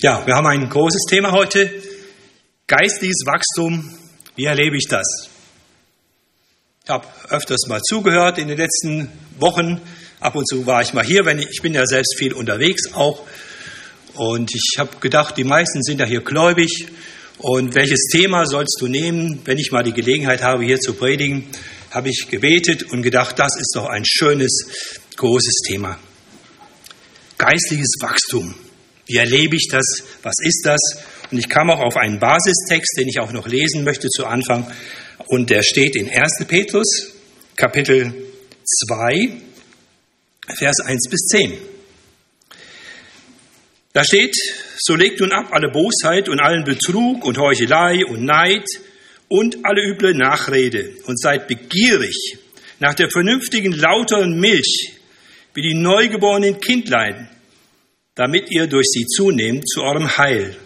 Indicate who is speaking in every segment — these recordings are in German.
Speaker 1: Ja, wir haben ein großes Thema heute. Geistliches Wachstum. Wie erlebe ich das? Ich habe öfters mal zugehört in den letzten Wochen. Ab und zu war ich mal hier, wenn ich, ich bin ja selbst viel unterwegs auch. Und ich habe gedacht, die meisten sind ja hier gläubig. Und welches Thema sollst du nehmen, wenn ich mal die Gelegenheit habe, hier zu predigen? Habe ich gebetet und gedacht, das ist doch ein schönes, großes Thema. Geistliches Wachstum. Wie erlebe ich das? Was ist das? Und ich kam auch auf einen Basistext, den ich auch noch lesen möchte zu Anfang. Und der steht in 1. Petrus, Kapitel 2, Vers 1 bis 10. Da steht, so legt nun ab alle Bosheit und allen Betrug und Heuchelei und Neid und alle üble Nachrede und seid begierig nach der vernünftigen, lauteren Milch, wie die neugeborenen Kindlein, damit ihr durch sie zunehmt zu eurem Heil.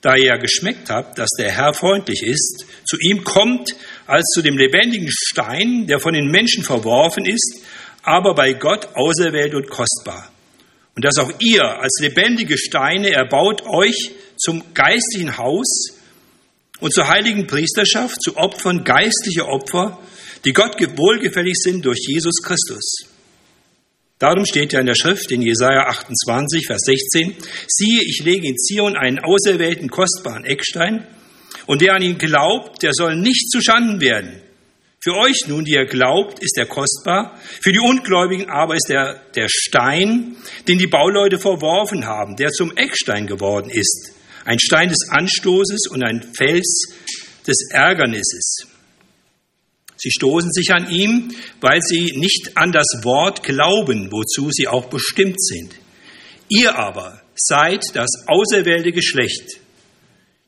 Speaker 1: Da ihr ja geschmeckt habt, dass der Herr freundlich ist, zu ihm kommt als zu dem lebendigen Stein, der von den Menschen verworfen ist, aber bei Gott auserwählt und kostbar. Und dass auch ihr als lebendige Steine erbaut euch zum geistlichen Haus und zur heiligen Priesterschaft, zu Opfern geistliche Opfer, die Gott wohlgefällig sind durch Jesus Christus. Darum steht ja in der Schrift in Jesaja 28, Vers 16, siehe, ich lege in Zion einen auserwählten, kostbaren Eckstein, und der an ihn glaubt, der soll nicht zuschanden werden. Für euch nun, die ihr glaubt, ist er kostbar, für die Ungläubigen aber ist er der Stein, den die Bauleute verworfen haben, der zum Eckstein geworden ist, ein Stein des Anstoßes und ein Fels des Ärgernisses. Sie stoßen sich an ihm, weil sie nicht an das Wort glauben, wozu sie auch bestimmt sind. Ihr aber seid das auserwählte Geschlecht,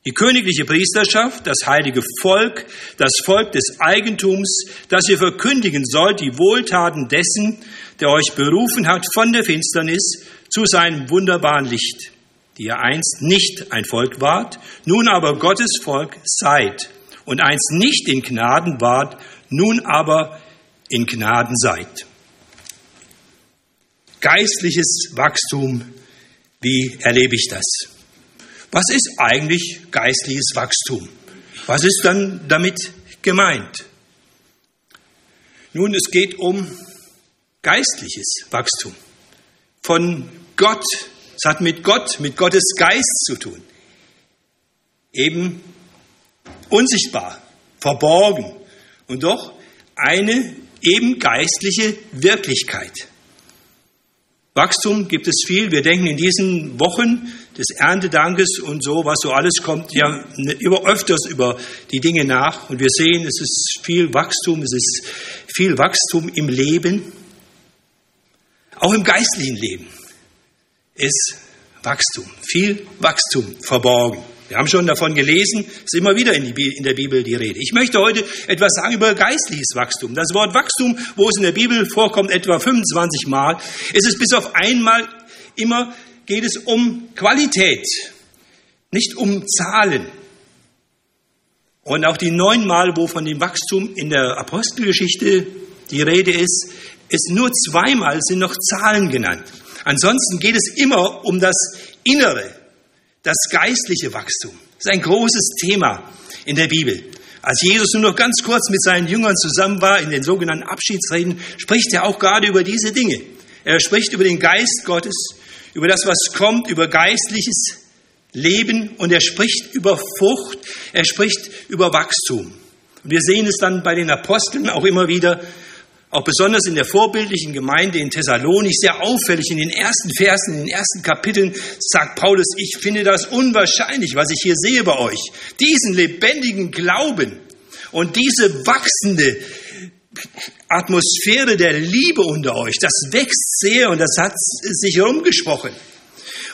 Speaker 1: die königliche Priesterschaft, das heilige Volk, das Volk des Eigentums, das ihr verkündigen sollt, die Wohltaten dessen, der euch berufen hat von der Finsternis zu seinem wunderbaren Licht, die ihr einst nicht ein Volk wart, nun aber Gottes Volk seid und einst nicht in Gnaden wart, nun aber in Gnaden seid. Geistliches Wachstum, wie erlebe ich das? Was ist eigentlich geistliches Wachstum? Was ist dann damit gemeint? Nun, es geht um geistliches Wachstum. Von Gott. Es hat mit Gott, mit Gottes Geist zu tun. Eben unsichtbar, verborgen, und doch eine eben geistliche Wirklichkeit. Wachstum gibt es viel. Wir denken in diesen Wochen des Erntedankes und so, was so alles kommt, ja immer öfters über die Dinge nach. Und wir sehen, es ist viel Wachstum, es ist viel Wachstum im Leben, auch im geistlichen Leben ist Wachstum, viel Wachstum verborgen. Wir haben schon davon gelesen, es ist immer wieder in, die, in, der Bibel die Rede. Ich möchte heute etwas sagen über geistliches Wachstum. Das Wort Wachstum, wo es in der Bibel vorkommt, etwa 25 Mal, ist es bis auf einmal immer geht es um Qualität, nicht um Zahlen. Und auch die neun Mal, wo von dem Wachstum in der Apostelgeschichte die Rede ist, ist nur zweimal sind noch Zahlen genannt. Ansonsten geht es immer um das Innere, das geistliche Wachstum. Das ist ein großes Thema in der Bibel. Als Jesus nur noch ganz kurz mit seinen Jüngern zusammen war, in den sogenannten Abschiedsreden, spricht er auch gerade über diese Dinge. Er spricht über den Geist Gottes, über das, was kommt, über geistliches Leben und er spricht über Frucht, er spricht über Wachstum. Und wir sehen es dann bei den Aposteln auch immer wieder, auch besonders in der vorbildlichen Gemeinde in Thessalonich, sehr auffällig in den ersten Versen, in den ersten Kapiteln, sagt Paulus, ich finde das unwahrscheinlich, was ich hier sehe bei euch. Diesen lebendigen Glauben und diese wachsende Atmosphäre der Liebe unter euch, das wächst sehr und das hat sich herumgesprochen.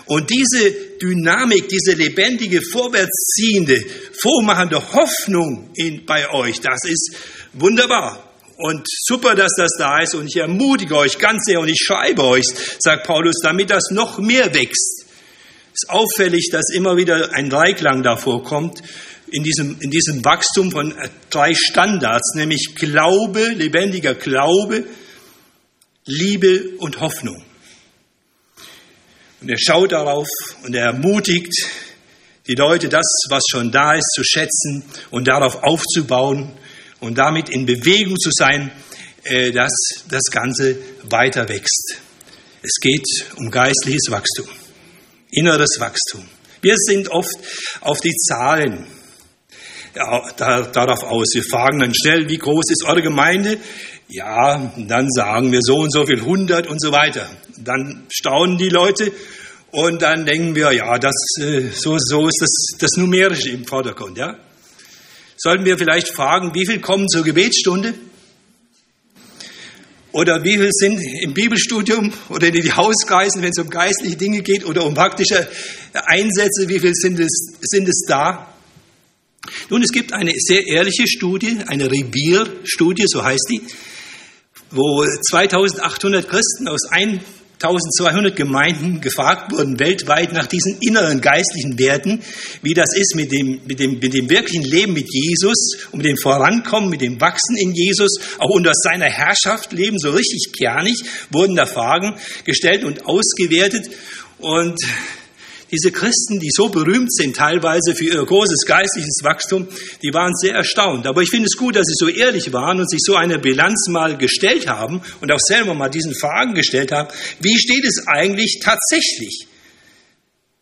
Speaker 1: Und diese Dynamik, diese lebendige, vorwärtsziehende, vormachende Hoffnung in, bei euch, das ist wunderbar. Und super, dass das da ist. Und ich ermutige euch ganz sehr und ich schreibe euch, sagt Paulus, damit das noch mehr wächst. Es ist auffällig, dass immer wieder ein Dreiklang davor kommt in diesem, in diesem Wachstum von drei Standards, nämlich Glaube, lebendiger Glaube, Liebe und Hoffnung. Und er schaut darauf und er ermutigt die Leute, das, was schon da ist, zu schätzen und darauf aufzubauen und damit in Bewegung zu sein, äh, dass das Ganze weiter wächst. Es geht um geistliches Wachstum, inneres Wachstum. Wir sind oft auf die Zahlen darauf aus. Wir fragen dann schnell, wie groß ist eure Gemeinde? Ja, dann sagen wir so und so viel, 100 und so weiter. Dann staunen die Leute und dann denken wir, ja, das, äh, so, so ist das, das Numerische im Vordergrund. Ja? Sollten wir vielleicht fragen, wie viel kommen zur Gebetsstunde? Oder wie viel sind im Bibelstudium oder in die Hauskreisen, wenn es um geistliche Dinge geht oder um praktische Einsätze, wie viel sind es, sind es da? Nun, es gibt eine sehr ehrliche Studie, eine Revierstudie, so heißt die, wo 2800 Christen aus 1200 Gemeinden gefragt wurden, weltweit nach diesen inneren geistlichen Werten, wie das ist mit dem, mit dem, mit dem wirklichen Leben mit Jesus und mit dem Vorankommen, mit dem Wachsen in Jesus, auch unter seiner Herrschaft leben, so richtig kernig, wurden da Fragen gestellt und ausgewertet. Und diese Christen, die so berühmt sind teilweise für ihr großes geistliches Wachstum, die waren sehr erstaunt. Aber ich finde es gut, dass sie so ehrlich waren und sich so eine Bilanz mal gestellt haben und auch selber mal diesen Fragen gestellt haben. Wie steht es eigentlich tatsächlich?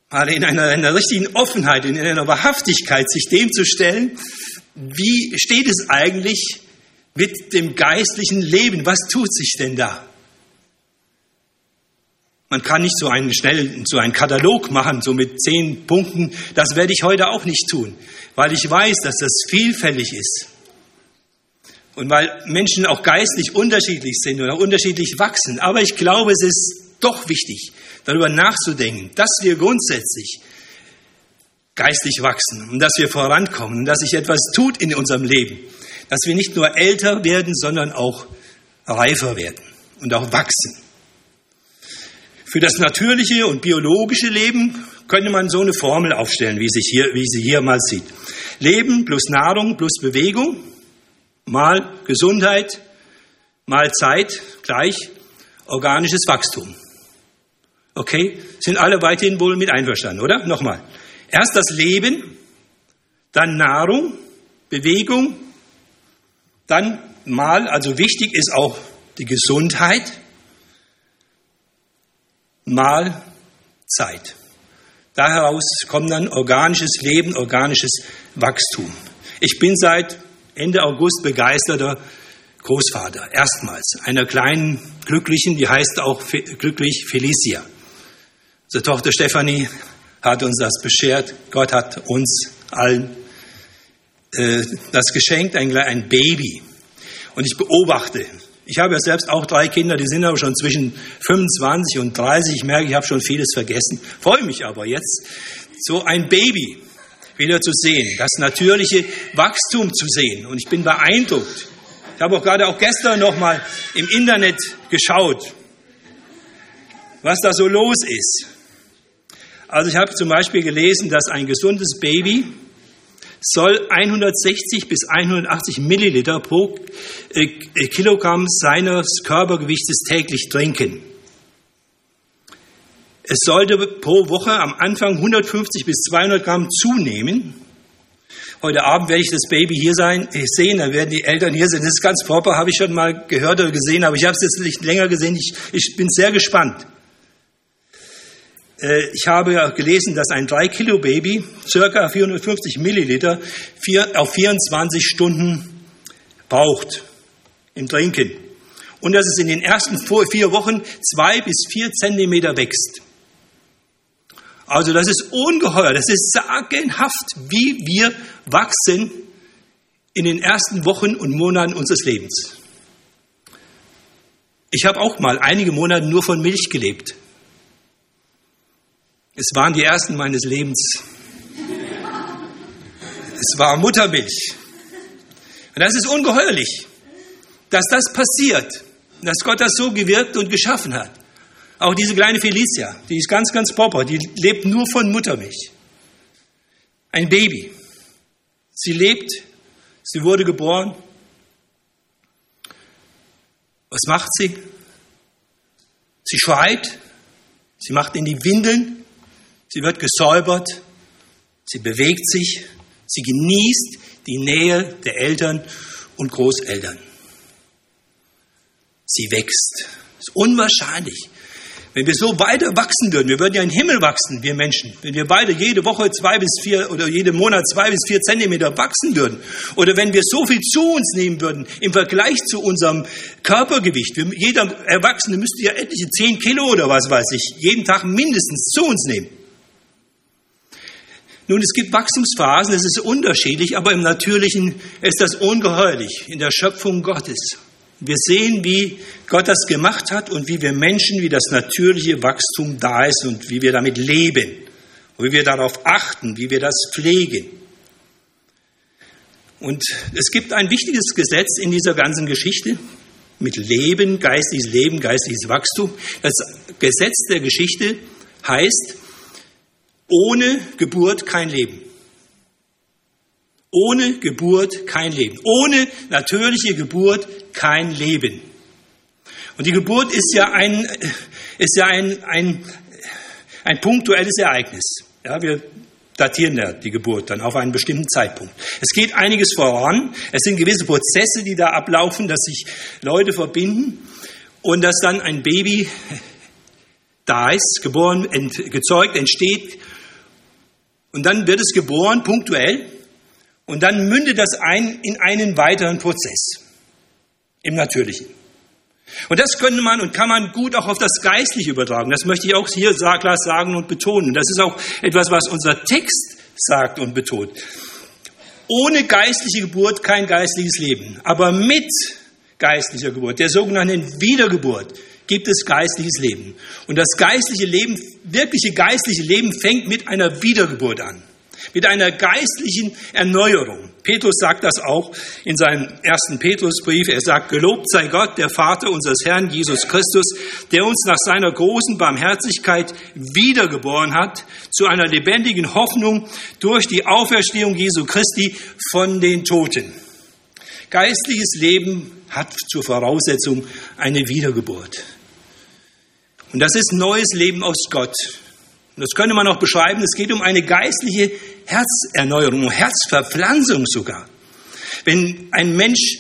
Speaker 1: Mal in einer, einer richtigen Offenheit, in einer Wahrhaftigkeit sich dem zu stellen. Wie steht es eigentlich mit dem geistlichen Leben? Was tut sich denn da? Man kann nicht so einen schnell so einen Katalog machen, so mit zehn Punkten. Das werde ich heute auch nicht tun, weil ich weiß, dass das vielfältig ist. Und weil Menschen auch geistlich unterschiedlich sind oder unterschiedlich wachsen. Aber ich glaube, es ist doch wichtig, darüber nachzudenken, dass wir grundsätzlich geistlich wachsen und dass wir vorankommen und dass sich etwas tut in unserem Leben. Dass wir nicht nur älter werden, sondern auch reifer werden und auch wachsen. Für das natürliche und biologische Leben könnte man so eine Formel aufstellen, wie, sich hier, wie sie hier mal sieht. Leben plus Nahrung plus Bewegung mal Gesundheit mal Zeit gleich organisches Wachstum. Okay? Sind alle weiterhin wohl mit einverstanden, oder? Nochmal. Erst das Leben, dann Nahrung, Bewegung, dann mal, also wichtig ist auch die Gesundheit, mal Zeit. Daraus kommt dann organisches Leben, organisches Wachstum. Ich bin seit Ende August begeisterter Großvater, erstmals einer kleinen Glücklichen, die heißt auch glücklich Felicia. Unsere Tochter Stefanie hat uns das beschert. Gott hat uns allen äh, das geschenkt, ein, ein Baby. Und ich beobachte ich habe ja selbst auch drei Kinder, die sind aber schon zwischen 25 und 30. Ich merke, ich habe schon vieles vergessen. Freue mich aber jetzt, so ein Baby wieder zu sehen, das natürliche Wachstum zu sehen. Und ich bin beeindruckt. Ich habe auch gerade auch gestern noch mal im Internet geschaut, was da so los ist. Also ich habe zum Beispiel gelesen, dass ein gesundes Baby soll 160 bis 180 Milliliter pro äh, Kilogramm seines Körpergewichtes täglich trinken. Es sollte pro Woche am Anfang 150 bis 200 Gramm zunehmen. Heute Abend werde ich das Baby hier sein, äh, sehen, dann werden die Eltern hier sein. Das ist ganz proper, habe ich schon mal gehört oder gesehen, aber ich habe es jetzt nicht länger gesehen. Ich, ich bin sehr gespannt. Äh, ich habe gelesen, dass ein 3-Kilo-Baby circa 450 Milliliter auf 24 Stunden braucht im Trinken. Und dass es in den ersten vier Wochen zwei bis vier Zentimeter wächst. Also das ist ungeheuer, das ist sagenhaft, wie wir wachsen in den ersten Wochen und Monaten unseres Lebens. Ich habe auch mal einige Monate nur von Milch gelebt. Es waren die ersten meines Lebens. Es war Muttermilch. Und das ist ungeheuerlich, dass das passiert, dass Gott das so gewirkt und geschaffen hat. Auch diese kleine Felicia, die ist ganz, ganz proper, die lebt nur von Muttermilch. Ein Baby. Sie lebt, sie wurde geboren. Was macht sie? Sie schreit, Sie macht in die Windeln, sie wird gesäubert, sie bewegt sich, sie genießt die Nähe der Eltern und Großeltern. Sie wächst. Das ist unwahrscheinlich. Wenn wir so weiter wachsen würden, wir würden ja in den Himmel wachsen, wir Menschen. Wenn wir beide jede Woche zwei bis vier oder jeden Monat zwei bis vier Zentimeter wachsen würden. Oder wenn wir so viel zu uns nehmen würden im Vergleich zu unserem Körpergewicht. Jeder Erwachsene müsste ja etliche zehn Kilo oder was weiß ich jeden Tag mindestens zu uns nehmen. Nun, es gibt Wachstumsphasen, es ist unterschiedlich, aber im Natürlichen ist das ungeheuerlich in der Schöpfung Gottes. Wir sehen, wie Gott das gemacht hat und wie wir Menschen, wie das natürliche Wachstum da ist und wie wir damit leben und wie wir darauf achten, wie wir das pflegen. Und es gibt ein wichtiges Gesetz in dieser ganzen Geschichte mit Leben, geistiges Leben, geistiges Wachstum. Das Gesetz der Geschichte heißt, ohne Geburt kein Leben. Ohne Geburt kein Leben. Ohne natürliche Geburt kein Leben. Und die Geburt ist ja ein, ist ja ein, ein, ein punktuelles Ereignis. Ja, wir datieren ja die Geburt dann auf einen bestimmten Zeitpunkt. Es geht einiges voran. Es sind gewisse Prozesse, die da ablaufen, dass sich Leute verbinden und dass dann ein Baby da ist, geboren, ent, gezeugt, entsteht. Und dann wird es geboren, punktuell. Und dann mündet das ein in einen weiteren Prozess im Natürlichen. Und das könnte man und kann man gut auch auf das Geistliche übertragen. Das möchte ich auch hier klar sagen und betonen. Das ist auch etwas, was unser Text sagt und betont. Ohne geistliche Geburt kein geistliches Leben. Aber mit geistlicher Geburt, der sogenannten Wiedergeburt, gibt es geistliches Leben. Und das geistliche Leben, wirkliche geistliche Leben fängt mit einer Wiedergeburt an mit einer geistlichen Erneuerung. Petrus sagt das auch in seinem ersten Petrusbrief. Er sagt, gelobt sei Gott, der Vater unseres Herrn Jesus Christus, der uns nach seiner großen Barmherzigkeit wiedergeboren hat zu einer lebendigen Hoffnung durch die Auferstehung Jesu Christi von den Toten. Geistliches Leben hat zur Voraussetzung eine Wiedergeburt. Und das ist neues Leben aus Gott. Und das könnte man auch beschreiben, es geht um eine geistliche Herzerneuerung, um Herzverpflanzung sogar. Wenn ein Mensch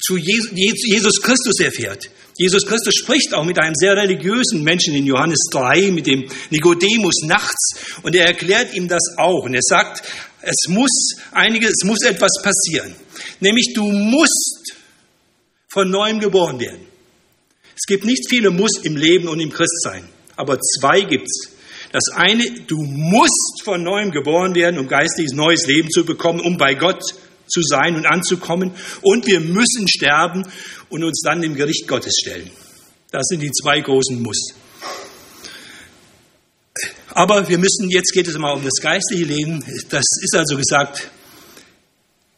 Speaker 1: zu Jesus Christus erfährt, Jesus Christus spricht auch mit einem sehr religiösen Menschen in Johannes 3, mit dem Nikodemus nachts, und er erklärt ihm das auch. Und er sagt, es muss einiges, es muss etwas passieren. Nämlich du musst von neuem geboren werden. Es gibt nicht viele Muss im Leben und im Christsein, aber zwei gibt's. Das eine, du musst von neuem geboren werden, um geistiges neues Leben zu bekommen, um bei Gott zu sein und anzukommen. Und wir müssen sterben und uns dann dem Gericht Gottes stellen. Das sind die zwei großen Muss. Aber wir müssen, jetzt geht es mal um das geistliche Leben. Das ist also gesagt,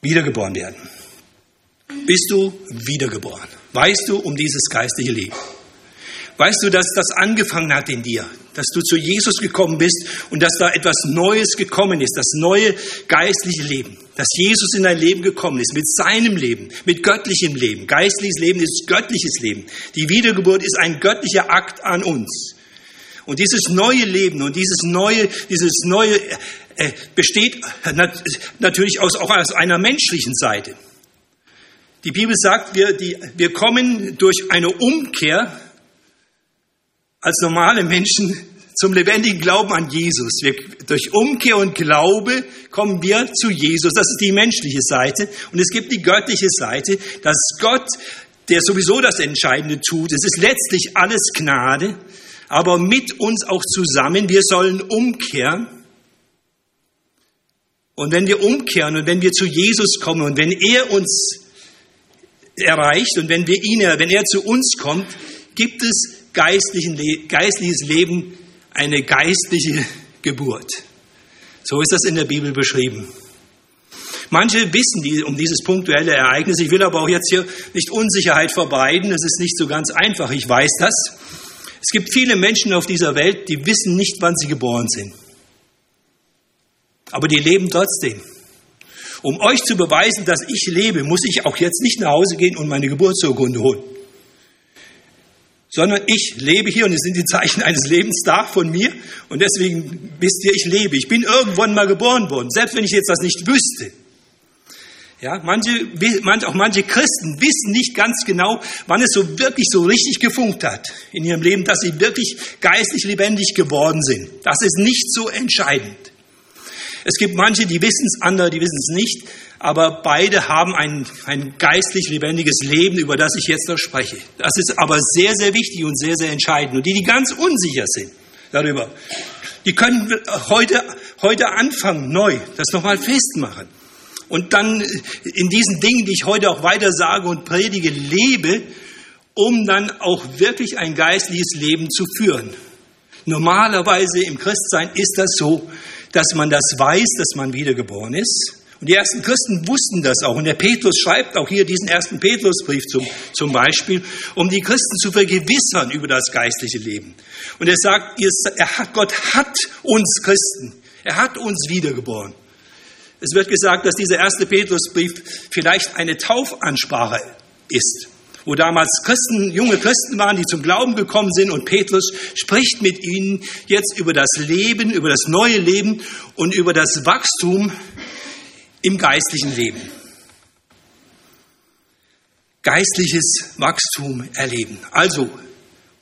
Speaker 1: wiedergeboren werden. Bist du wiedergeboren? Weißt du um dieses geistliche Leben? Weißt du, dass das angefangen hat in dir? Dass du zu Jesus gekommen bist und dass da etwas Neues gekommen ist, das neue geistliche Leben. Dass Jesus in dein Leben gekommen ist, mit seinem Leben, mit göttlichem Leben. Geistliches Leben ist göttliches Leben. Die Wiedergeburt ist ein göttlicher Akt an uns. Und dieses neue Leben und dieses neue, dieses neue äh, besteht natürlich aus, auch aus einer menschlichen Seite. Die Bibel sagt, wir, die, wir kommen durch eine Umkehr als normale Menschen zum lebendigen Glauben an Jesus. Wir, durch Umkehr und Glaube kommen wir zu Jesus. Das ist die menschliche Seite. Und es gibt die göttliche Seite, dass Gott, der sowieso das Entscheidende tut, es ist letztlich alles Gnade, aber mit uns auch zusammen. Wir sollen umkehren. Und wenn wir umkehren und wenn wir zu Jesus kommen und wenn er uns erreicht und wenn wir ihn, wenn er zu uns kommt, gibt es geistlichen, geistliches Leben eine geistliche Geburt. So ist das in der Bibel beschrieben. Manche wissen um dieses punktuelle Ereignis. Ich will aber auch jetzt hier nicht Unsicherheit verbreiten. Es ist nicht so ganz einfach. Ich weiß das. Es gibt viele Menschen auf dieser Welt, die wissen nicht, wann sie geboren sind. Aber die leben trotzdem. Um euch zu beweisen, dass ich lebe, muss ich auch jetzt nicht nach Hause gehen und meine Geburtsurkunde holen sondern ich lebe hier und es sind die Zeichen eines Lebens da von mir und deswegen wisst ihr, ich lebe. Ich bin irgendwann mal geboren worden, selbst wenn ich jetzt das nicht wüsste. Ja, manche, auch manche Christen wissen nicht ganz genau, wann es so wirklich so richtig gefunkt hat in ihrem Leben, dass sie wirklich geistlich lebendig geworden sind. Das ist nicht so entscheidend. Es gibt manche, die wissen es, andere, die wissen es nicht, aber beide haben ein, ein geistlich lebendiges Leben, über das ich jetzt noch spreche. Das ist aber sehr, sehr wichtig und sehr, sehr entscheidend. Und die, die ganz unsicher sind darüber, die können heute, heute anfangen, neu das nochmal festmachen und dann in diesen Dingen, die ich heute auch weiter sage und predige, lebe, um dann auch wirklich ein geistliches Leben zu führen. Normalerweise im Christsein ist das so, dass man das weiß, dass man wiedergeboren ist. Und die ersten Christen wussten das auch. Und der Petrus schreibt auch hier diesen ersten Petrusbrief zum, zum Beispiel, um die Christen zu vergewissern über das geistliche Leben. Und er sagt, Gott hat uns Christen, er hat uns wiedergeboren. Es wird gesagt, dass dieser erste Petrusbrief vielleicht eine Taufansprache ist, wo damals Christen, junge Christen waren, die zum Glauben gekommen sind und Petrus spricht mit ihnen jetzt über das Leben, über das neue Leben und über das Wachstum im geistlichen Leben. Geistliches Wachstum erleben. Also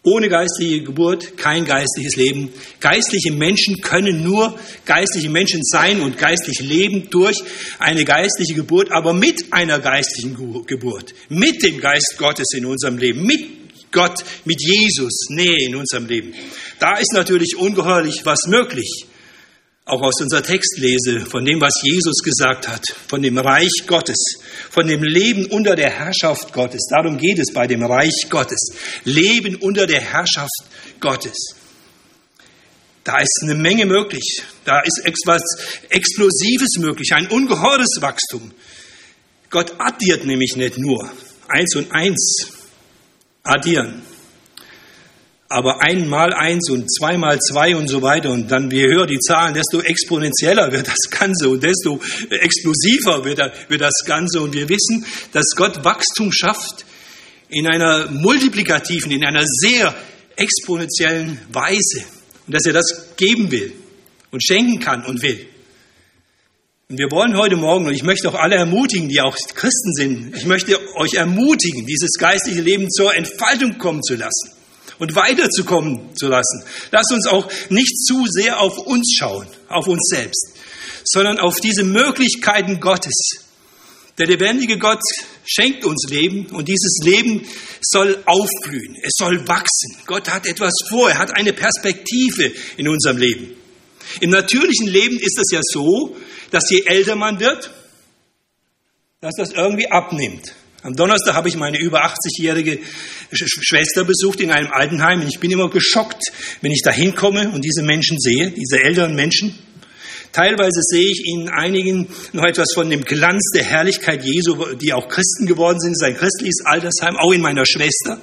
Speaker 1: ohne geistliche Geburt kein geistliches Leben. Geistliche Menschen können nur geistliche Menschen sein und geistlich leben durch eine geistliche Geburt, aber mit einer geistlichen Geburt, mit dem Geist Gottes in unserem Leben, mit Gott, mit Jesus Nähe in unserem Leben. Da ist natürlich ungeheuerlich was möglich auch aus unserer Textlese, von dem, was Jesus gesagt hat, von dem Reich Gottes, von dem Leben unter der Herrschaft Gottes. Darum geht es bei dem Reich Gottes. Leben unter der Herrschaft Gottes. Da ist eine Menge möglich. Da ist etwas Explosives möglich, ein ungeheures Wachstum. Gott addiert nämlich nicht nur. Eins und eins addieren aber einmal eins und zweimal zwei und so weiter. Und dann je höher die Zahlen, desto exponentieller wird das Ganze und desto explosiver wird, das Ganze. Und wir wissen, dass Gott Wachstum schafft in einer multiplikativen, in einer sehr exponentiellen Weise. Und dass er das geben will und schenken kann und will. Und wir wollen heute Morgen, und ich möchte auch alle ermutigen, die auch Christen sind, ich möchte euch ermutigen, dieses geistliche Leben zur Entfaltung kommen zu lassen und weiterzukommen zu lassen. Lass uns auch nicht zu sehr auf uns schauen, auf uns selbst, sondern auf diese Möglichkeiten Gottes. Der lebendige Gott schenkt uns Leben und dieses Leben soll aufblühen, es soll wachsen. Gott hat etwas vor, er hat eine Perspektive in unserem Leben. Im natürlichen Leben ist es ja so, dass je älter man wird, dass das irgendwie abnimmt. Am Donnerstag habe ich meine über 80-jährige Schwester besucht in einem Altenheim und ich bin immer geschockt, wenn ich da hinkomme und diese Menschen sehe, diese älteren Menschen. Teilweise sehe ich in einigen noch etwas von dem Glanz der Herrlichkeit Jesu, die auch Christen geworden sind, sein christliches Altersheim. Auch in meiner Schwester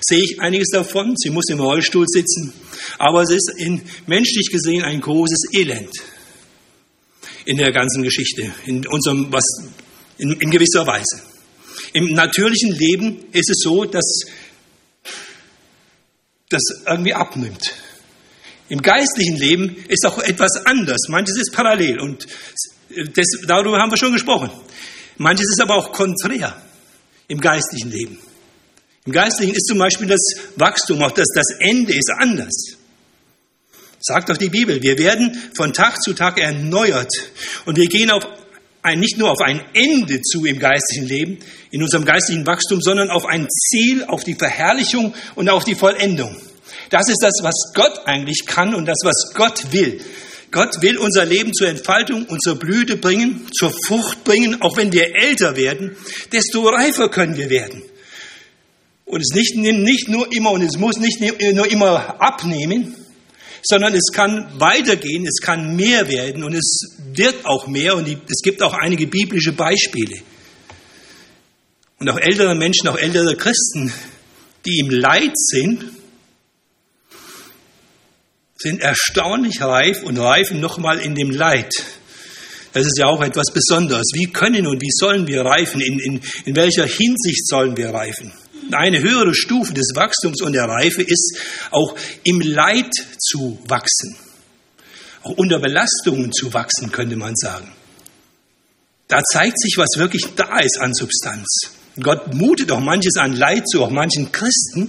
Speaker 1: sehe ich einiges davon. Sie muss im Rollstuhl sitzen. Aber es ist in, menschlich gesehen ein großes Elend in der ganzen Geschichte, in unserem, was, in, in gewisser Weise. Im natürlichen Leben ist es so, dass das irgendwie abnimmt. Im geistlichen Leben ist auch etwas anders. Manches ist parallel und das, darüber haben wir schon gesprochen. Manches ist aber auch konträr im geistlichen Leben. Im geistlichen ist zum Beispiel das Wachstum, auch das, das Ende ist anders. Sagt doch die Bibel, wir werden von Tag zu Tag erneuert und wir gehen auf ein, nicht nur auf ein Ende zu im geistlichen Leben, in unserem geistlichen Wachstum, sondern auf ein Ziel, auf die Verherrlichung und auf die Vollendung. Das ist das, was Gott eigentlich kann und das, was Gott will. Gott will unser Leben zur Entfaltung und zur Blüte bringen, zur Frucht bringen. Auch wenn wir älter werden, desto reifer können wir werden. Und es nicht, nicht nur immer und es muss nicht nur immer abnehmen, sondern es kann weitergehen, es kann mehr werden und es wird auch mehr und es gibt auch einige biblische Beispiele. Und auch ältere Menschen, auch ältere Christen, die im Leid sind, sind erstaunlich reif und reifen nochmal in dem Leid. Das ist ja auch etwas Besonderes. Wie können und wie sollen wir reifen? In, in, in welcher Hinsicht sollen wir reifen? Eine höhere Stufe des Wachstums und der Reife ist auch im Leid zu wachsen. Auch unter Belastungen zu wachsen, könnte man sagen. Da zeigt sich, was wirklich da ist an Substanz. Gott mutet auch manches an Leid zu, auch manchen Christen.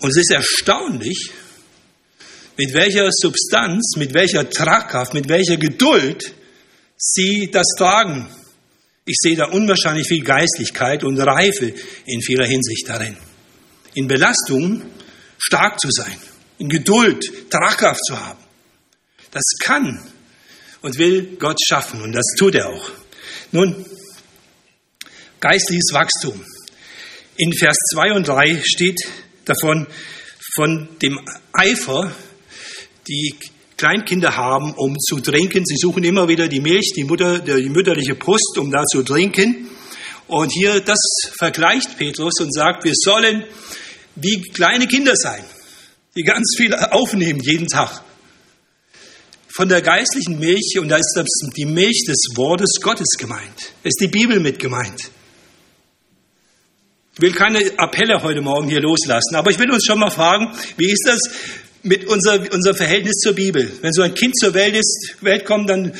Speaker 1: Und es ist erstaunlich, mit welcher Substanz, mit welcher Tragkraft, mit welcher Geduld sie das tragen. Ich sehe da unwahrscheinlich viel Geistlichkeit und Reife in vieler Hinsicht darin. In Belastungen stark zu sein, in Geduld, Tragkraft zu haben. Das kann und will Gott schaffen und das tut er auch. Nun, geistliches Wachstum. In Vers 2 und 3 steht davon, von dem Eifer, die Kleinkinder haben, um zu trinken. Sie suchen immer wieder die Milch, die, Mutter, die mütterliche Brust, um da zu trinken. Und hier das vergleicht Petrus und sagt, wir sollen wie kleine Kinder sein, die ganz viel aufnehmen jeden Tag. Von der geistlichen Milch, und da ist die Milch des Wortes Gottes gemeint, ist die Bibel mit gemeint. Ich will keine Appelle heute Morgen hier loslassen, aber ich will uns schon mal fragen, wie ist das mit unser, unser Verhältnis zur Bibel? Wenn so ein Kind zur Welt, ist, Welt kommt, dann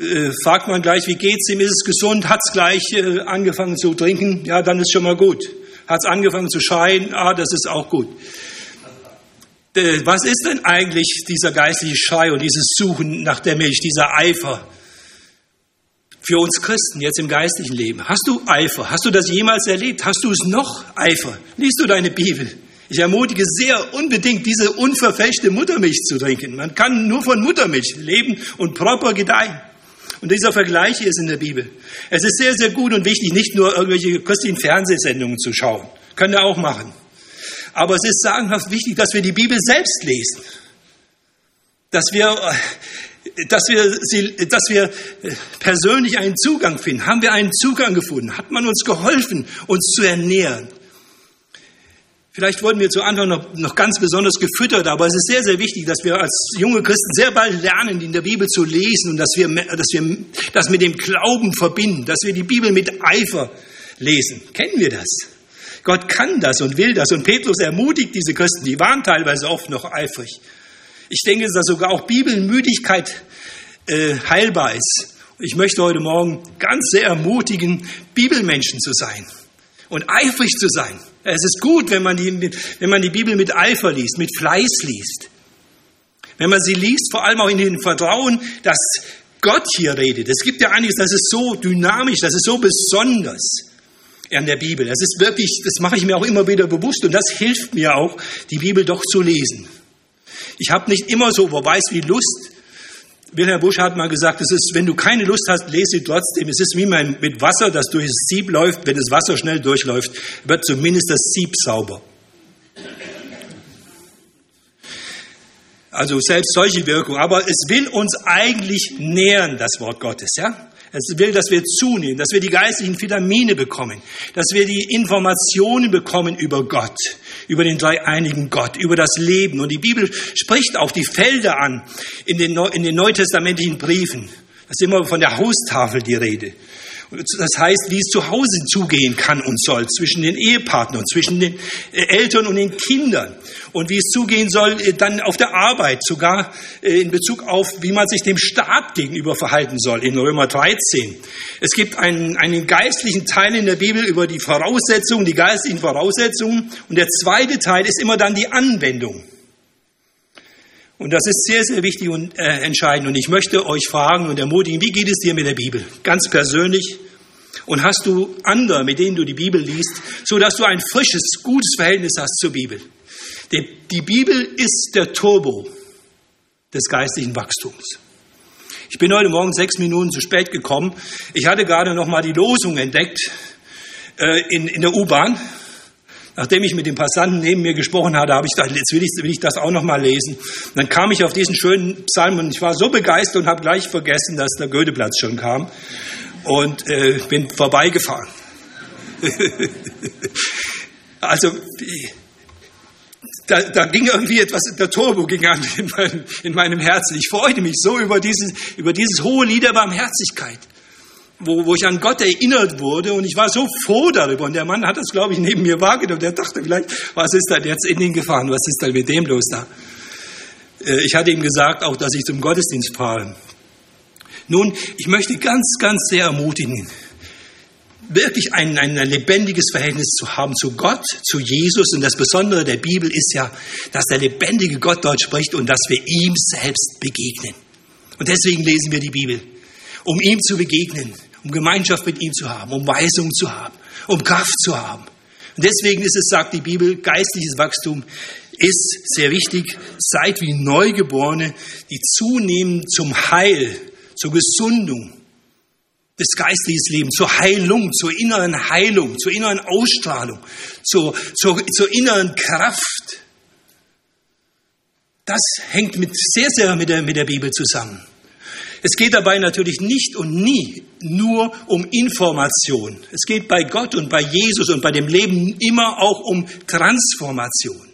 Speaker 1: äh, fragt man gleich, wie geht's ihm? Ist es gesund? Hat es gleich äh, angefangen zu trinken? Ja, dann ist schon mal gut. Hat es angefangen zu schreien? Ah, das ist auch gut. Äh, was ist denn eigentlich dieser geistliche Schrei und dieses Suchen nach der Milch, dieser Eifer? für uns Christen jetzt im geistlichen Leben? Hast du Eifer? Hast du das jemals erlebt? Hast du es noch Eifer? Liest du deine Bibel? Ich ermutige sehr unbedingt, diese unverfälschte Muttermilch zu trinken. Man kann nur von Muttermilch leben und proper gedeihen. Und dieser Vergleich ist in der Bibel. Es ist sehr, sehr gut und wichtig, nicht nur irgendwelche christlichen Fernsehsendungen zu schauen. Können wir auch machen. Aber es ist sagenhaft wichtig, dass wir die Bibel selbst lesen. Dass wir dass wir, sie, dass wir äh, persönlich einen Zugang finden. Haben wir einen Zugang gefunden? Hat man uns geholfen, uns zu ernähren? Vielleicht wurden wir zu Anfang noch, noch ganz besonders gefüttert, aber es ist sehr, sehr wichtig, dass wir als junge Christen sehr bald lernen, in der Bibel zu lesen und dass wir, dass wir das mit dem Glauben verbinden, dass wir die Bibel mit Eifer lesen. Kennen wir das? Gott kann das und will das und Petrus ermutigt diese Christen, die waren teilweise oft noch eifrig. Ich denke, dass sogar auch Bibelmüdigkeit äh, heilbar ist. Ich möchte heute Morgen ganz sehr ermutigen, Bibelmenschen zu sein und eifrig zu sein. Es ist gut, wenn man, die, wenn man die Bibel mit Eifer liest, mit Fleiß liest. Wenn man sie liest, vor allem auch in dem Vertrauen, dass Gott hier redet. Es gibt ja einiges, das ist so dynamisch, das ist so besonders an der Bibel. Das ist wirklich, das mache ich mir auch immer wieder bewusst und das hilft mir auch, die Bibel doch zu lesen. Ich habe nicht immer so, wer weiß wie Lust. Wilhelm Busch hat mal gesagt, es ist, wenn du keine Lust hast, lese sie trotzdem. Es ist wie mit Wasser, das durch das Sieb läuft. Wenn das Wasser schnell durchläuft, wird zumindest das Sieb sauber. Also selbst solche Wirkung. Aber es will uns eigentlich nähern, das Wort Gottes, ja? Es will, dass wir zunehmen, dass wir die geistlichen Vitamine bekommen, dass wir die Informationen bekommen über Gott, über den dreieinigen Gott, über das Leben. Und die Bibel spricht auch die Felder an in den, Neu in den neutestamentlichen Briefen. Das ist immer von der Haustafel die Rede. Das heißt, wie es zu Hause zugehen kann und soll, zwischen den Ehepartnern, zwischen den äh, Eltern und den Kindern. Und wie es zugehen soll äh, dann auf der Arbeit, sogar äh, in Bezug auf, wie man sich dem Staat gegenüber verhalten soll, in Römer 13. Es gibt einen, einen geistlichen Teil in der Bibel über die Voraussetzungen, die geistlichen Voraussetzungen. Und der zweite Teil ist immer dann die Anwendung. Und das ist sehr, sehr wichtig und äh, entscheidend. Und ich möchte euch fragen und ermutigen, wie geht es dir mit der Bibel? Ganz persönlich. Und hast du andere, mit denen du die Bibel liest, so dass du ein frisches, gutes Verhältnis hast zur Bibel? Die, die Bibel ist der Turbo des geistlichen Wachstums. Ich bin heute Morgen sechs Minuten zu spät gekommen. Ich hatte gerade noch mal die Losung entdeckt äh, in, in der U-Bahn Nachdem ich mit dem Passanten neben mir gesprochen hatte, habe ich gedacht, jetzt will ich, will ich das auch noch mal lesen. Und dann kam ich auf diesen schönen Psalm und ich war so begeistert und habe gleich vergessen, dass der Goetheplatz schon kam und äh, bin vorbeigefahren. also da, da ging irgendwie etwas, der Turbo ging an in, mein, in meinem Herzen. Ich freute mich so über dieses, über dieses hohe Lied der Barmherzigkeit. Wo, wo ich an Gott erinnert wurde und ich war so froh darüber. Und der Mann hat das, glaube ich, neben mir wahrgenommen. Der dachte vielleicht, was ist da jetzt in ihn gefahren? Was ist da mit dem los da? Äh, ich hatte ihm gesagt, auch, dass ich zum Gottesdienst fahre. Nun, ich möchte ganz, ganz sehr ermutigen, wirklich ein, ein, ein lebendiges Verhältnis zu haben zu Gott, zu Jesus. Und das Besondere der Bibel ist ja, dass der lebendige Gott dort spricht und dass wir ihm selbst begegnen. Und deswegen lesen wir die Bibel, um ihm zu begegnen, um Gemeinschaft mit ihm zu haben, um Weisung zu haben, um Kraft zu haben. Und deswegen ist es, sagt die Bibel, geistliches Wachstum ist sehr wichtig. Seid wie Neugeborene, die zunehmend zum Heil, zur Gesundung, des geistlichen Lebens, zur Heilung, zur inneren Heilung, zur inneren Ausstrahlung, zur, zur, zur inneren Kraft. Das hängt mit, sehr, sehr mit der, mit der Bibel zusammen. Es geht dabei natürlich nicht und nie nur um Information. Es geht bei Gott und bei Jesus und bei dem Leben immer auch um Transformation.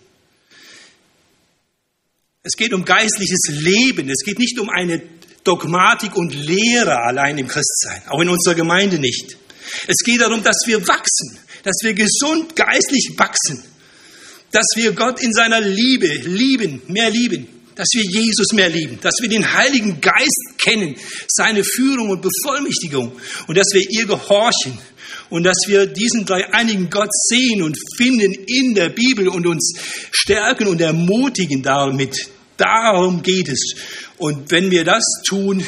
Speaker 1: Es geht um geistliches Leben. Es geht nicht um eine Dogmatik und Lehre allein im Christsein, auch in unserer Gemeinde nicht. Es geht darum, dass wir wachsen, dass wir gesund geistlich wachsen, dass wir Gott in seiner Liebe lieben, mehr lieben, dass wir Jesus mehr lieben, dass wir den Heiligen Geist kennen, seine Führung und Bevollmächtigung und dass wir ihr gehorchen und dass wir diesen dreieinigen Gott sehen und finden in der Bibel und uns stärken und ermutigen damit. Darum geht es. Und wenn wir das tun,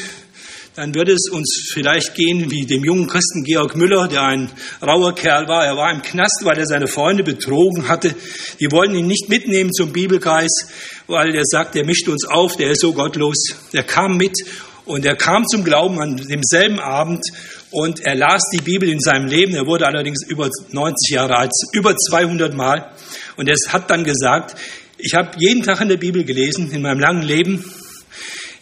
Speaker 1: dann wird es uns vielleicht gehen wie dem jungen Christen Georg Müller, der ein rauer Kerl war. Er war im Knast, weil er seine Freunde betrogen hatte. Die wollten ihn nicht mitnehmen zum Bibelkreis, weil er sagt, der mischt uns auf, der ist so gottlos. Er kam mit und er kam zum Glauben an demselben Abend und er las die Bibel in seinem Leben. Er wurde allerdings über 90 Jahre alt, über 200 Mal. Und er hat dann gesagt, ich habe jeden Tag in der Bibel gelesen in meinem langen Leben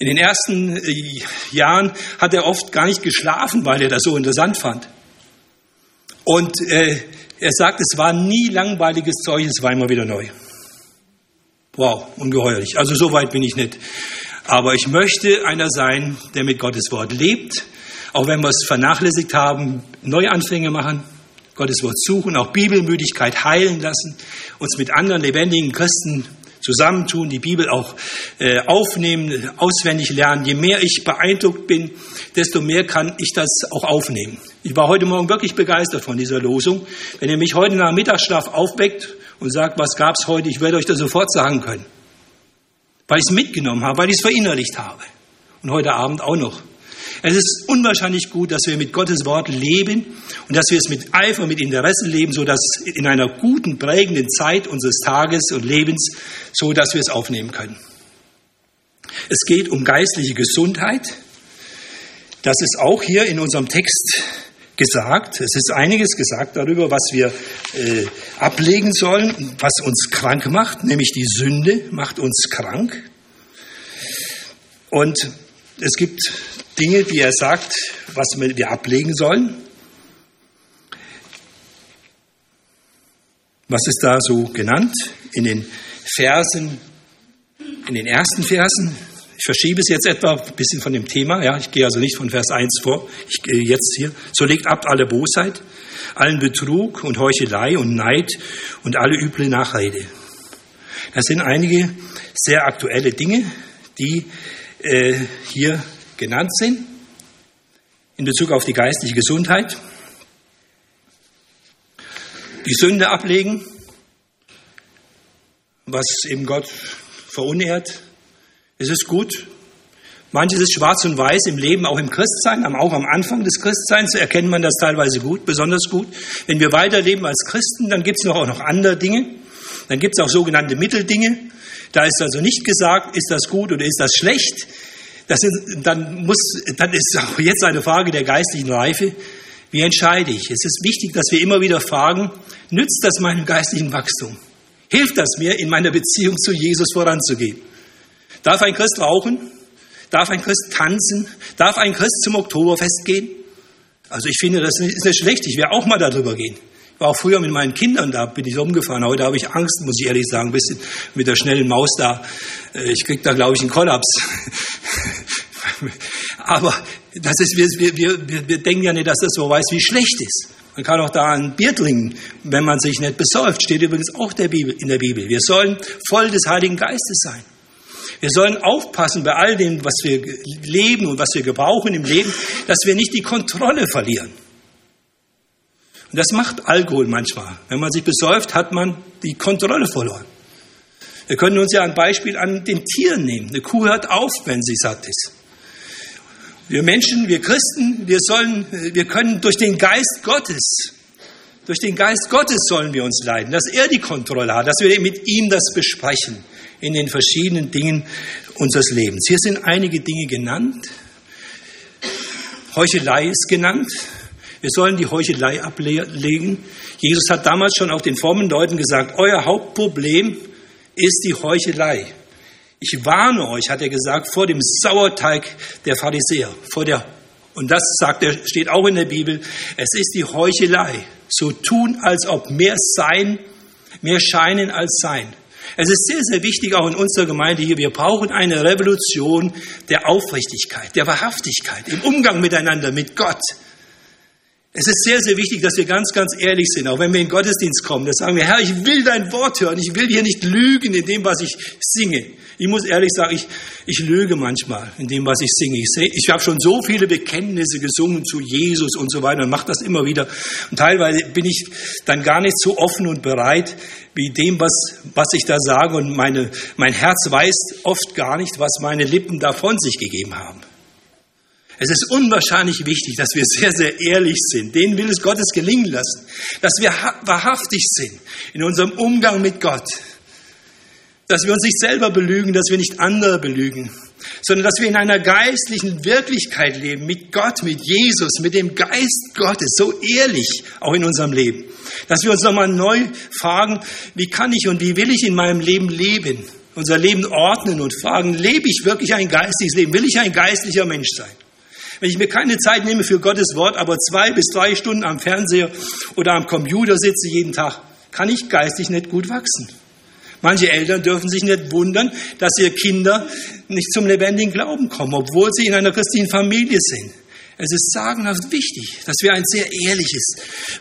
Speaker 1: in den ersten äh, Jahren hat er oft gar nicht geschlafen, weil er das so interessant fand. Und äh, er sagt, es war nie langweiliges Zeug, es war immer wieder neu. Wow, ungeheuerlich. Also so weit bin ich nicht. Aber ich möchte einer sein, der mit Gottes Wort lebt, auch wenn wir es vernachlässigt haben, Neuanfänge machen, Gottes Wort suchen, auch Bibelmüdigkeit heilen lassen, uns mit anderen lebendigen Christen zusammentun, die Bibel auch äh, aufnehmen, auswendig lernen. Je mehr ich beeindruckt bin, desto mehr kann ich das auch aufnehmen. Ich war heute Morgen wirklich begeistert von dieser Losung. Wenn ihr mich heute nach Mittagsschlaf aufweckt und sagt, was gab's heute, ich werde euch das sofort sagen können. Weil ich es mitgenommen habe, weil ich es verinnerlicht habe. Und heute Abend auch noch. Es ist unwahrscheinlich gut, dass wir mit Gottes Wort leben und dass wir es mit Eifer, mit Interesse leben, so dass in einer guten, prägenden Zeit unseres Tages und Lebens, so dass wir es aufnehmen können. Es geht um geistliche Gesundheit. Das ist auch hier in unserem Text gesagt. Es ist einiges gesagt darüber, was wir äh, ablegen sollen, was uns krank macht, nämlich die Sünde macht uns krank. Und es gibt Dinge, die er sagt, was wir ablegen sollen. Was ist da so genannt in den Versen, in den ersten Versen? Ich verschiebe es jetzt etwa ein bisschen von dem Thema. Ja, ich gehe also nicht von Vers 1 vor. Ich gehe jetzt hier. So legt ab alle Bosheit, allen Betrug und Heuchelei und Neid und alle üble Nachrede. Das sind einige sehr aktuelle Dinge, die äh, hier genannt sind in Bezug auf die geistliche Gesundheit. Die Sünde ablegen, was eben Gott verunehrt. Es ist gut. Manches ist schwarz und weiß im Leben, auch im Christsein, auch am Anfang des Christseins erkennt man das teilweise gut, besonders gut. Wenn wir weiterleben als Christen, dann gibt es noch auch noch andere Dinge. Dann gibt es auch sogenannte Mitteldinge. Da ist also nicht gesagt, ist das gut oder ist das schlecht. Das ist, dann, muss, dann ist auch jetzt eine Frage der geistlichen Reife. Wie entscheide ich? Es ist wichtig, dass wir immer wieder fragen, nützt das meinem geistlichen Wachstum? Hilft das mir, in meiner Beziehung zu Jesus voranzugehen? Darf ein Christ rauchen? Darf ein Christ tanzen? Darf ein Christ zum Oktoberfest gehen? Also ich finde, das ist nicht schlecht. Ich werde auch mal darüber gehen. War auch früher mit meinen Kindern da, bin ich umgefahren. Heute habe ich Angst, muss ich ehrlich sagen, ein bisschen mit der schnellen Maus da. Äh, ich kriege da, glaube ich, einen Kollaps. Aber das ist, wir, wir, wir, wir denken ja nicht, dass das so weiß, wie schlecht ist. Man kann auch da ein Bier trinken, wenn man sich nicht besäuft. Steht übrigens auch der Bibel, in der Bibel. Wir sollen voll des Heiligen Geistes sein. Wir sollen aufpassen bei all dem, was wir leben und was wir gebrauchen im Leben, dass wir nicht die Kontrolle verlieren. Und das macht Alkohol manchmal. Wenn man sich besäuft, hat man die Kontrolle verloren. Wir können uns ja ein Beispiel an den Tieren nehmen. Eine Kuh hört auf, wenn sie satt ist. Wir Menschen, wir Christen, wir sollen, wir können durch den Geist Gottes, durch den Geist Gottes sollen wir uns leiden, dass er die Kontrolle hat, dass wir mit ihm das besprechen in den verschiedenen Dingen unseres Lebens. Hier sind einige Dinge genannt. Heuchelei ist genannt. Wir sollen die Heuchelei ablegen. Jesus hat damals schon auch den frommen Leuten gesagt, euer Hauptproblem ist die Heuchelei. Ich warne euch, hat er gesagt, vor dem Sauerteig der Pharisäer, vor der und das sagt er, steht auch in der Bibel. Es ist die Heuchelei. So tun, als ob mehr sein, mehr scheinen als sein. Es ist sehr, sehr wichtig, auch in unserer Gemeinde hier, wir brauchen eine Revolution der Aufrichtigkeit, der Wahrhaftigkeit im Umgang miteinander, mit Gott. Es ist sehr, sehr wichtig, dass wir ganz, ganz ehrlich sind, auch wenn wir in den Gottesdienst kommen. Da sagen wir, Herr, ich will dein Wort hören. Ich will hier nicht lügen in dem, was ich singe. Ich muss ehrlich sagen, ich, ich lüge manchmal in dem, was ich singe. Ich, ich habe schon so viele Bekenntnisse gesungen zu Jesus und so weiter und mache das immer wieder. Und teilweise bin ich dann gar nicht so offen und bereit wie dem, was, was ich da sage. Und meine, mein Herz weiß oft gar nicht, was meine Lippen da von sich gegeben haben. Es ist unwahrscheinlich wichtig, dass wir sehr, sehr ehrlich sind. Den will es Gottes gelingen lassen. Dass wir wahrhaftig sind in unserem Umgang mit Gott. Dass wir uns nicht selber belügen, dass wir nicht andere belügen, sondern dass wir in einer geistlichen Wirklichkeit leben, mit Gott, mit Jesus, mit dem Geist Gottes, so ehrlich auch in unserem Leben. Dass wir uns nochmal neu fragen, wie kann ich und wie will ich in meinem Leben leben? Unser Leben ordnen und fragen, lebe ich wirklich ein geistiges Leben? Will ich ein geistlicher Mensch sein? Wenn ich mir keine Zeit nehme für Gottes Wort, aber zwei bis drei Stunden am Fernseher oder am Computer sitze jeden Tag, kann ich geistig nicht gut wachsen. Manche Eltern dürfen sich nicht wundern, dass ihre Kinder nicht zum lebendigen Glauben kommen, obwohl sie in einer christlichen Familie sind. Es ist sagenhaft wichtig, dass wir ein sehr ehrliches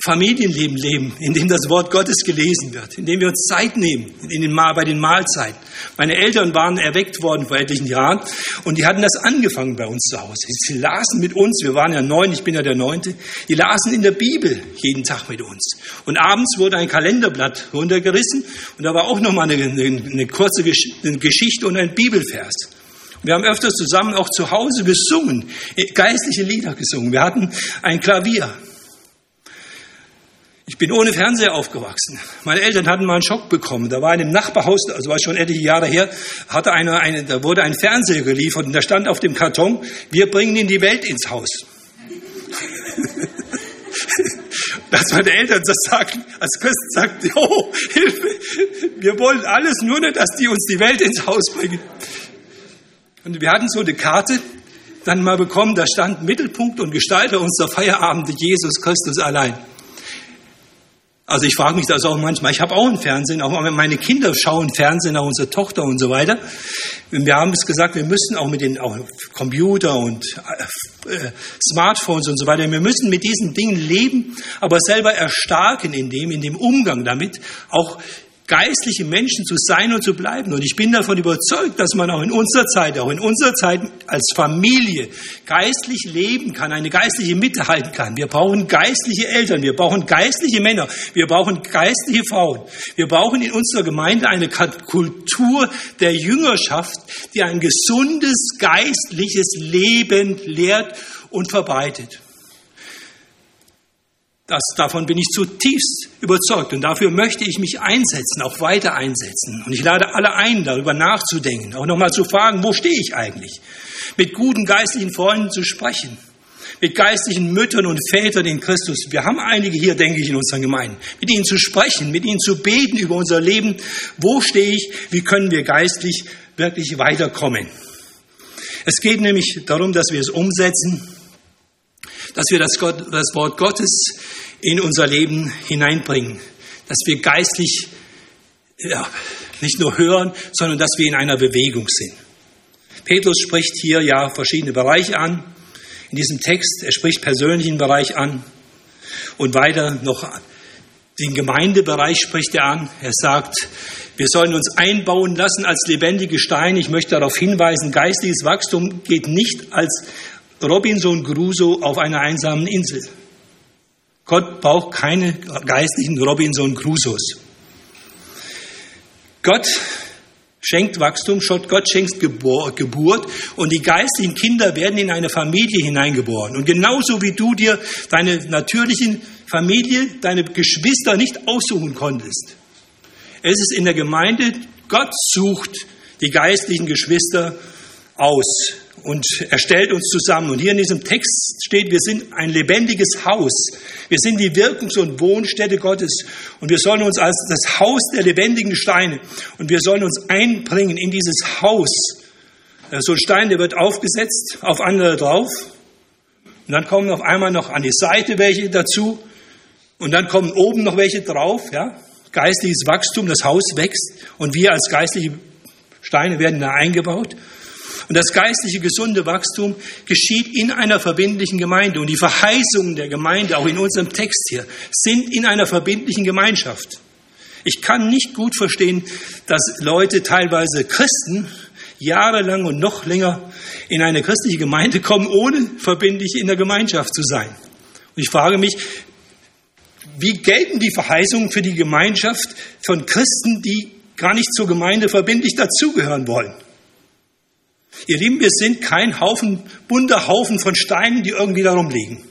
Speaker 1: Familienleben leben, in dem das Wort Gottes gelesen wird, in dem wir uns Zeit nehmen in den, bei den Mahlzeiten. Meine Eltern waren erweckt worden vor etlichen Jahren und die hatten das angefangen bei uns zu Hause. Sie lasen mit uns, wir waren ja neun, ich bin ja der neunte, die lasen in der Bibel jeden Tag mit uns. Und abends wurde ein Kalenderblatt runtergerissen und da war auch nochmal eine, eine, eine kurze Geschichte und ein Bibelvers. Wir haben öfters zusammen auch zu Hause gesungen, äh, geistliche Lieder gesungen. Wir hatten ein Klavier. Ich bin ohne Fernseher aufgewachsen. Meine Eltern hatten mal einen Schock bekommen. Da war in einem Nachbarhaus, also war schon etliche Jahre her, hatte einer eine, da wurde ein Fernseher geliefert und da stand auf dem Karton, wir bringen ihn die Welt ins Haus. Dass meine Eltern das sagten, als Christen sagten, oh, Hilfe, wir wollen alles, nur nicht, dass die uns die Welt ins Haus bringen. Und wir hatten so eine Karte dann mal bekommen, da stand Mittelpunkt und Gestalter unserer Feierabende Jesus Christus allein. Also ich frage mich das auch manchmal. Ich habe auch ein Fernsehen, auch meine Kinder schauen Fernsehen, auch unsere Tochter und so weiter. Wir haben es gesagt, wir müssen auch mit den auch Computer und äh, Smartphones und so weiter, wir müssen mit diesen Dingen leben, aber selber erstarken in dem, in dem Umgang damit, auch geistliche Menschen zu sein und zu bleiben. Und ich bin davon überzeugt, dass man auch in unserer Zeit, auch in unserer Zeit als Familie geistlich leben kann, eine geistliche Mitte halten kann. Wir brauchen geistliche Eltern, wir brauchen geistliche Männer, wir brauchen geistliche Frauen. Wir brauchen in unserer Gemeinde eine Kultur der Jüngerschaft, die ein gesundes geistliches Leben lehrt und verbreitet. Das, davon bin ich zutiefst überzeugt und dafür möchte ich mich einsetzen, auch weiter einsetzen. Und ich lade alle ein, darüber nachzudenken, auch nochmal zu fragen, wo stehe ich eigentlich? Mit guten geistlichen Freunden zu sprechen, mit geistlichen Müttern und Vätern in Christus. Wir haben einige hier, denke ich, in unseren Gemeinden. Mit ihnen zu sprechen, mit ihnen zu beten über unser Leben. Wo stehe ich? Wie können wir geistlich wirklich weiterkommen? Es geht nämlich darum, dass wir es umsetzen, dass wir das, Gott, das Wort Gottes in unser Leben hineinbringen, dass wir geistlich ja, nicht nur hören, sondern dass wir in einer Bewegung sind. Petrus spricht hier ja verschiedene Bereiche an. In diesem Text, er spricht persönlichen Bereich an und weiter noch den Gemeindebereich spricht er an. Er sagt, wir sollen uns einbauen lassen als lebendige Steine. Ich möchte darauf hinweisen, geistliches Wachstum geht nicht als Robinson Crusoe auf einer einsamen Insel. Gott braucht keine geistlichen Robinson Crusoes. Gott schenkt Wachstum, Gott schenkt Geburt und die geistlichen Kinder werden in eine Familie hineingeboren. Und genauso wie du dir deine natürlichen Familie, deine Geschwister nicht aussuchen konntest. Es ist in der Gemeinde, Gott sucht die geistlichen Geschwister aus und er stellt uns zusammen. Und hier in diesem Text steht, wir sind ein lebendiges Haus. Wir sind die Wirkungs- und Wohnstätte Gottes. Und wir sollen uns als das Haus der lebendigen Steine und wir sollen uns einbringen in dieses Haus. So ein Stein, der wird aufgesetzt, auf andere drauf. Und dann kommen auf einmal noch an die Seite welche dazu. Und dann kommen oben noch welche drauf, ja. Geistliches Wachstum, das Haus wächst und wir als geistliche Steine werden da eingebaut. Und das geistliche gesunde Wachstum geschieht in einer verbindlichen Gemeinde. Und die Verheißungen der Gemeinde, auch in unserem Text hier, sind in einer verbindlichen Gemeinschaft. Ich kann nicht gut verstehen, dass Leute, teilweise Christen, jahrelang und noch länger in eine christliche Gemeinde kommen, ohne verbindlich in der Gemeinschaft zu sein. Und ich frage mich, wie gelten die Verheißungen für die Gemeinschaft von Christen, die gar nicht zur Gemeinde verbindlich dazugehören wollen? Ihr Lieben, wir sind kein Haufen, bunter Haufen von Steinen, die irgendwie darum liegen.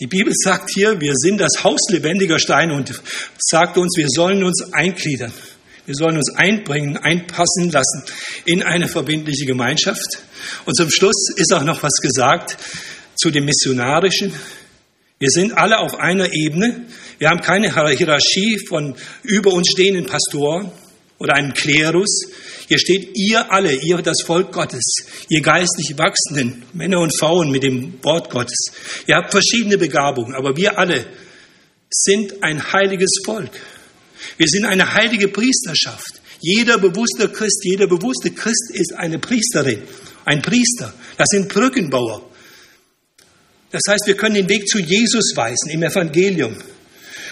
Speaker 1: Die Bibel sagt hier, wir sind das Haus lebendiger Steine und sagt uns, wir sollen uns eingliedern. Wir sollen uns einbringen, einpassen lassen in eine verbindliche Gemeinschaft. Und zum Schluss ist auch noch was gesagt zu dem Missionarischen. Wir sind alle auf einer Ebene. Wir haben keine Hierarchie von über uns stehenden Pastoren oder einem Klerus. Hier steht ihr alle, ihr das Volk Gottes, ihr geistlich Wachsenden, Männer und Frauen mit dem Wort Gottes. Ihr habt verschiedene Begabungen, aber wir alle sind ein heiliges Volk. Wir sind eine heilige Priesterschaft. Jeder bewusste Christ, jeder bewusste Christ ist eine Priesterin, ein Priester. Das sind Brückenbauer. Das heißt, wir können den Weg zu Jesus weisen im Evangelium.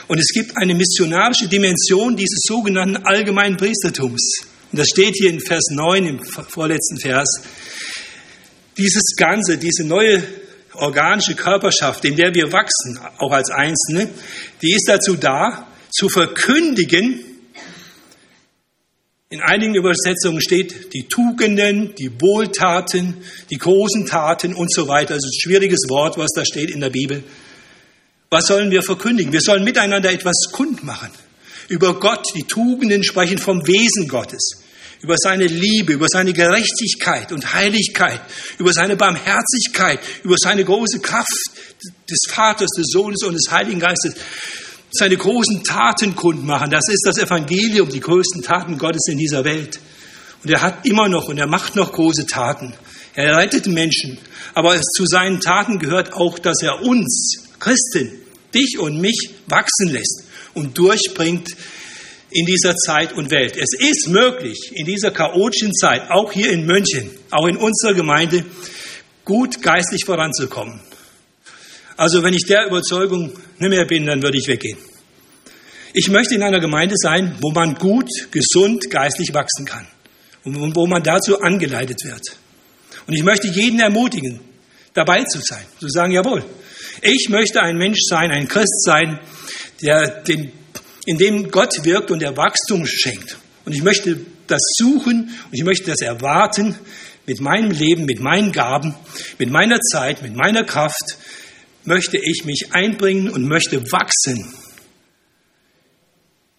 Speaker 1: Und es gibt eine missionarische Dimension dieses sogenannten allgemeinen Priestertums. Und das steht hier in Vers 9, im vorletzten Vers. Dieses Ganze, diese neue organische Körperschaft, in der wir wachsen, auch als Einzelne, die ist dazu da, zu verkündigen, in einigen Übersetzungen steht die Tugenden, die Wohltaten, die großen Taten und so weiter. Also ein schwieriges Wort, was da steht in der Bibel. Was sollen wir verkündigen? Wir sollen miteinander etwas kundmachen. Über Gott, die Tugenden sprechen vom Wesen Gottes über seine Liebe, über seine Gerechtigkeit und Heiligkeit, über seine Barmherzigkeit, über seine große Kraft des Vaters, des Sohnes und des Heiligen Geistes, seine großen Taten kundmachen. Das ist das Evangelium, die größten Taten Gottes in dieser Welt. Und er hat immer noch und er macht noch große Taten. Er rettet Menschen. Aber zu seinen Taten gehört auch, dass er uns, Christen, dich und mich wachsen lässt und durchbringt in dieser Zeit und Welt. Es ist möglich, in dieser chaotischen Zeit, auch hier in München, auch in unserer Gemeinde, gut geistlich voranzukommen. Also wenn ich der Überzeugung nicht mehr bin, dann würde ich weggehen. Ich möchte in einer Gemeinde sein, wo man gut, gesund, geistlich wachsen kann und wo man dazu angeleitet wird. Und ich möchte jeden ermutigen, dabei zu sein, zu sagen, jawohl, ich möchte ein Mensch sein, ein Christ sein, der den in dem Gott wirkt und er Wachstum schenkt. Und ich möchte das suchen und ich möchte das erwarten mit meinem Leben, mit meinen Gaben, mit meiner Zeit, mit meiner Kraft, möchte ich mich einbringen und möchte wachsen.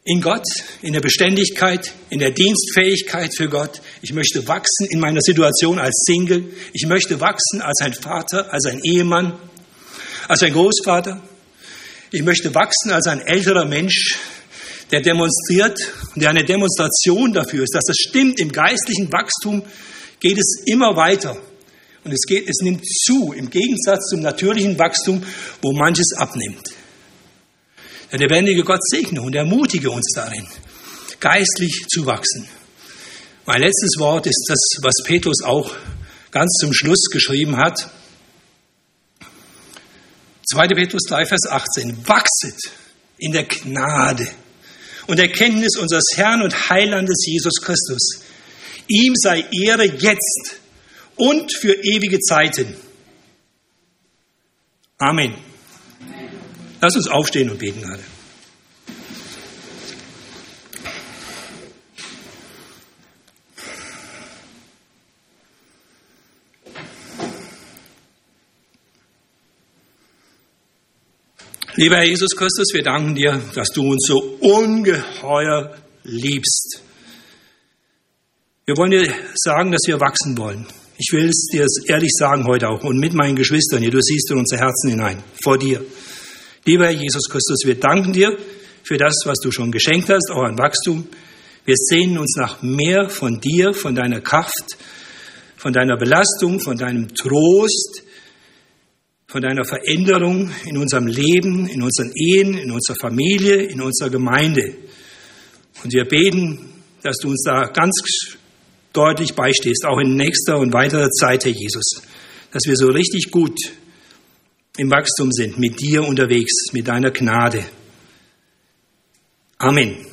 Speaker 1: In Gott, in der Beständigkeit, in der Dienstfähigkeit für Gott. Ich möchte wachsen in meiner Situation als Single. Ich möchte wachsen als ein Vater, als ein Ehemann, als ein Großvater. Ich möchte wachsen als ein älterer Mensch, der demonstriert, der eine Demonstration dafür ist, dass es stimmt, im geistlichen Wachstum geht es immer weiter. Und es, geht, es nimmt zu, im Gegensatz zum natürlichen Wachstum, wo manches abnimmt. Der lebendige Gott segne und ermutige uns darin, geistlich zu wachsen. Mein letztes Wort ist das, was Petrus auch ganz zum Schluss geschrieben hat. 2. Petrus 3, Vers 18. Wachset in der Gnade und Erkenntnis unseres Herrn und Heilandes Jesus Christus. Ihm sei Ehre jetzt und für ewige Zeiten. Amen. Lass uns aufstehen und beten alle. Lieber Herr Jesus Christus, wir danken dir, dass du uns so ungeheuer liebst. Wir wollen dir sagen, dass wir wachsen wollen. Ich will es dir ehrlich sagen heute auch und mit meinen Geschwistern hier. Du siehst in unser Herzen hinein, vor dir. Lieber Herr Jesus Christus, wir danken dir für das, was du schon geschenkt hast, auch an Wachstum. Wir sehnen uns nach mehr von dir, von deiner Kraft, von deiner Belastung, von deinem Trost, von deiner Veränderung in unserem Leben, in unseren Ehen, in unserer Familie, in unserer Gemeinde. Und wir beten, dass du uns da ganz deutlich beistehst, auch in nächster und weiterer Zeit, Herr Jesus, dass wir so richtig gut im Wachstum sind, mit dir unterwegs, mit deiner Gnade. Amen.